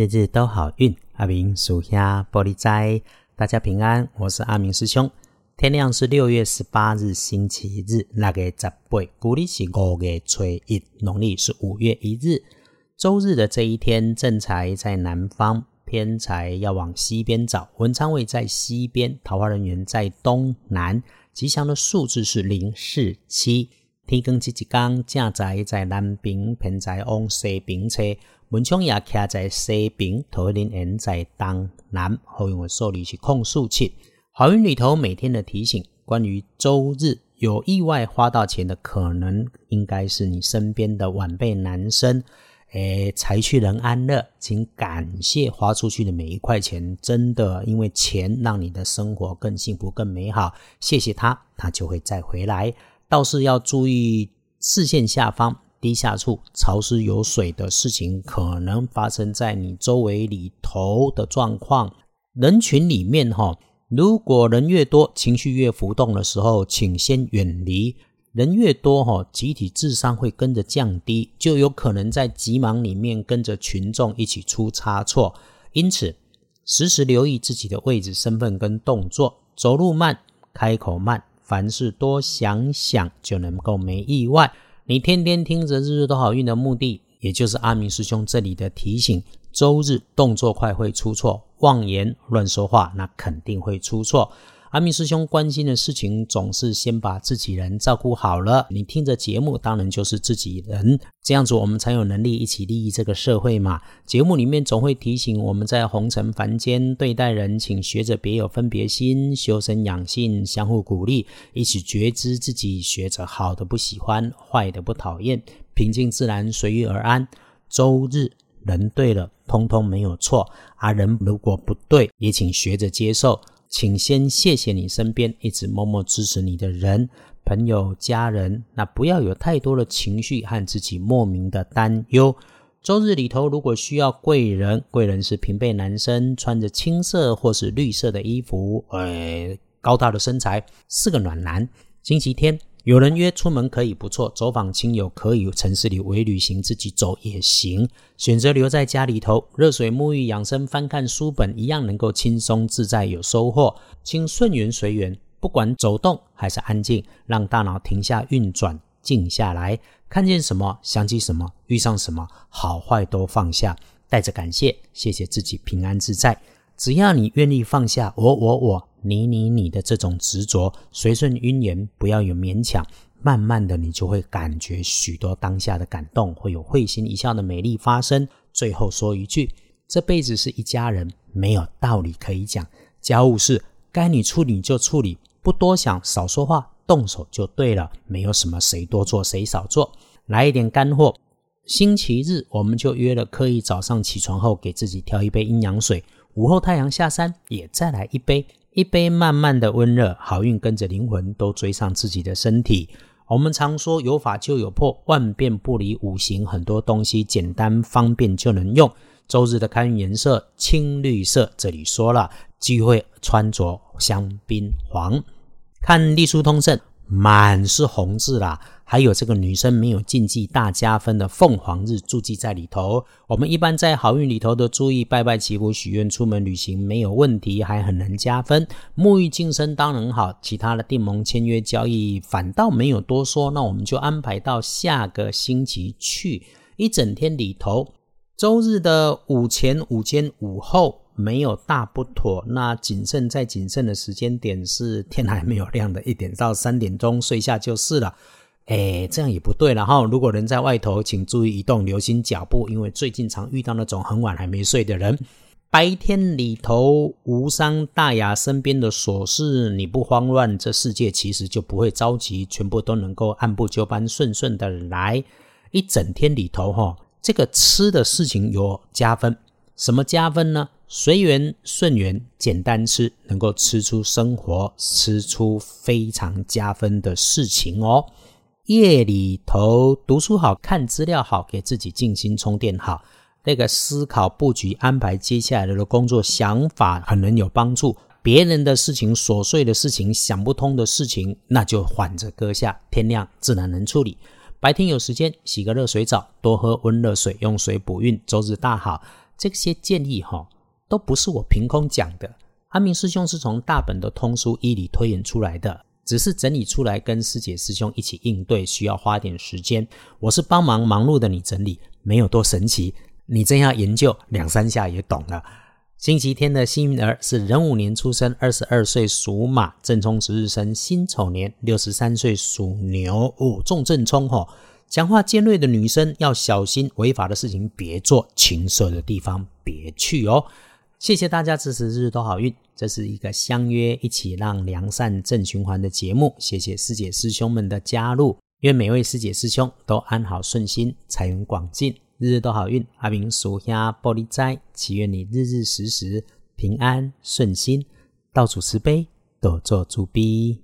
日日都好运，阿明属下玻璃斋，大家平安，我是阿明师兄。天亮是六月十八日星期日，那个十八，古历是五月初一，农历是五月一日，周日的这一天，正财在南方，偏财要往西边找，文昌位在西边，桃花人员在东南，吉祥的数字是零四七。天光这一天，正财在南平，偏在往西平车。文昌也徛在西边，桃林园在东南，好运的数字是控数七。好运里头每天的提醒，关于周日有意外花到钱的可能，应该是你身边的晚辈男生。诶，财去人安乐，请感谢花出去的每一块钱，真的因为钱让你的生活更幸福、更美好。谢谢他，他就会再回来。倒是要注意视线下方。低下处潮湿有水的事情可能发生在你周围里头的状况，人群里面哈，如果人越多，情绪越浮动的时候，请先远离。人越多哈，集体智商会跟着降低，就有可能在急忙里面跟着群众一起出差错。因此，时时留意自己的位置、身份跟动作，走路慢，开口慢，凡事多想想，就能够没意外。你天天听着日日都好运的目的，也就是阿明师兄这里的提醒：周日动作快会出错，妄言乱说话，那肯定会出错。阿明师兄关心的事情，总是先把自己人照顾好了。你听着节目，当然就是自己人，这样子我们才有能力一起利益这个社会嘛。节目里面总会提醒我们在红尘凡间对待人，请学着别有分别心，修身养性，相互鼓励，一起觉知自己，学着好的不喜欢，坏的不讨厌，平静自然，随遇而安。周日人对了，通通没有错；而人如果不对，也请学着接受。请先谢谢你身边一直默默支持你的人、朋友、家人。那不要有太多的情绪和自己莫名的担忧。周日里头，如果需要贵人，贵人是平辈男生，穿着青色或是绿色的衣服，呃，高大的身材，是个暖男。星期天。有人约出门可以不错，走访亲友可以，城市里微旅行自己走也行。选择留在家里头，热水沐浴养生，翻看书本一样能够轻松自在有收获。请顺缘随缘，不管走动还是安静，让大脑停下运转，静下来，看见什么想起什么，遇上什么好坏都放下，带着感谢，谢谢自己平安自在。只要你愿意放下我我我你你你的这种执着，随顺因缘，不要有勉强，慢慢的你就会感觉许多当下的感动，会有会心一笑的美丽发生。最后说一句，这辈子是一家人，没有道理可以讲。家务事该你处理就处理，不多想，少说话，动手就对了，没有什么谁多做谁少做。来一点干货，星期日我们就约了，可以早上起床后给自己挑一杯阴阳水。午后太阳下山，也再来一杯，一杯慢慢的温热，好运跟着灵魂都追上自己的身体。我们常说有法就有破，万变不离五行，很多东西简单方便就能用。周日的开运颜色青绿色，这里说了忌讳穿着香槟黄。看隶书通胜，满是红字啦。还有这个女生没有禁忌大加分的凤凰日注记在里头。我们一般在好运里头的注意拜拜祈福许愿出门旅行没有问题，还很能加分。沐浴净身当然好，其他的订盟签约交易反倒没有多说。那我们就安排到下个星期去。一整天里头，周日的午前、午间、午后没有大不妥。那谨慎再谨慎的时间点是天还没有亮的一点到三点钟睡下就是了。哎，这样也不对了哈！如果人在外头，请注意移动，留心脚步，因为最近常遇到那种很晚还没睡的人。白天里头无伤大雅，身边的琐事你不慌乱，这世界其实就不会着急，全部都能够按部就班、顺顺的来。一整天里头哈，这个吃的事情有加分，什么加分呢？随缘顺缘，简单吃，能够吃出生活，吃出非常加分的事情哦。夜里头读书好看资料好，给自己静心充电好，那个思考布局安排接下来的工作想法很能有帮助。别人的事情琐碎的事情想不通的事情，那就缓着搁下，天亮自然能处理。白天有时间洗个热水澡，多喝温热水，用水补运，周日大好。这些建议哈，都不是我凭空讲的。阿明师兄是从大本的通书一里推演出来的，只是整理出来跟师姐师兄一起应对，需要花点时间。我是帮忙忙碌的你整理，没有多神奇。你真要研究，两三下也懂了。星期天的幸运儿是壬午年出生，二十二岁属马，正冲值日生辛丑年，六十三岁属牛。哦，重正冲吼，讲话尖锐的女生要小心，违法的事情别做，情色的地方别去哦。谢谢大家支持，日日都好运。这是一个相约一起让良善正循环的节目。谢谢师姐师兄们的加入，愿每位师姐师兄都安好顺心，财源广进，日日都好运。阿明属下玻璃斋，祈愿你日日时时平安顺心，道主慈悲，多做诸逼。